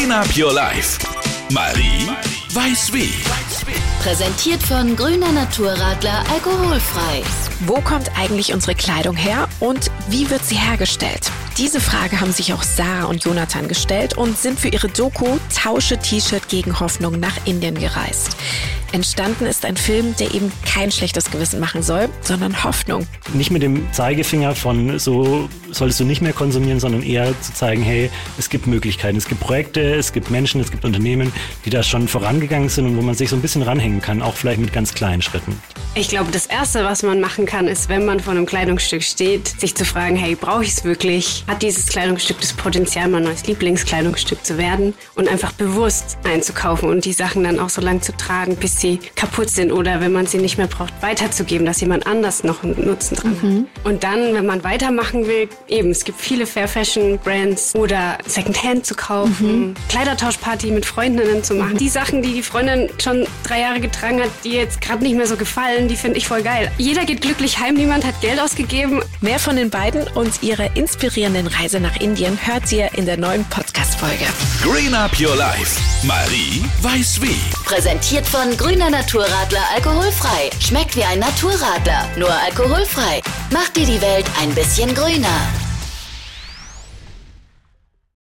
Green Up Your Life. Marie weiß wie. Präsentiert von Grüner Naturradler alkoholfrei. Wo kommt eigentlich unsere Kleidung her und wie wird sie hergestellt? Diese Frage haben sich auch Sarah und Jonathan gestellt und sind für ihre Doku Tausche T-Shirt gegen Hoffnung nach Indien gereist. Entstanden ist ein Film, der eben kein schlechtes Gewissen machen soll, sondern Hoffnung. Nicht mit dem Zeigefinger von so solltest du nicht mehr konsumieren, sondern eher zu zeigen, hey, es gibt Möglichkeiten, es gibt Projekte, es gibt Menschen, es gibt Unternehmen, die da schon vorangegangen sind und wo man sich so ein bisschen ranhängen kann, auch vielleicht mit ganz kleinen Schritten. Ich glaube, das Erste, was man machen kann, ist, wenn man vor einem Kleidungsstück steht, sich zu fragen, hey, brauche ich es wirklich? Hat dieses Kleidungsstück das Potenzial, mein neues Lieblingskleidungsstück zu werden? Und einfach bewusst einzukaufen und die Sachen dann auch so lange zu tragen, bis sie kaputt sind oder wenn man sie nicht mehr braucht, weiterzugeben, dass jemand anders noch einen Nutzen dran mhm. hat. Und dann, wenn man weitermachen will, eben, es gibt viele Fair Fashion Brands oder Secondhand zu kaufen, mhm. Kleidertauschparty mit Freundinnen zu machen. Mhm. Die Sachen, die die Freundin schon drei Jahre getragen hat, die jetzt gerade nicht mehr so gefallen, die finde ich voll geil. Jeder geht glücklich heim, niemand hat Geld ausgegeben. Mehr von den beiden und ihrer inspirierenden Reise nach Indien hört ihr in der neuen Podcast-Folge. Green Up Your Life. Marie weiß wie. Präsentiert von Grüner Naturradler alkoholfrei. Schmeckt wie ein Naturradler, nur alkoholfrei. Macht dir die Welt ein bisschen grüner.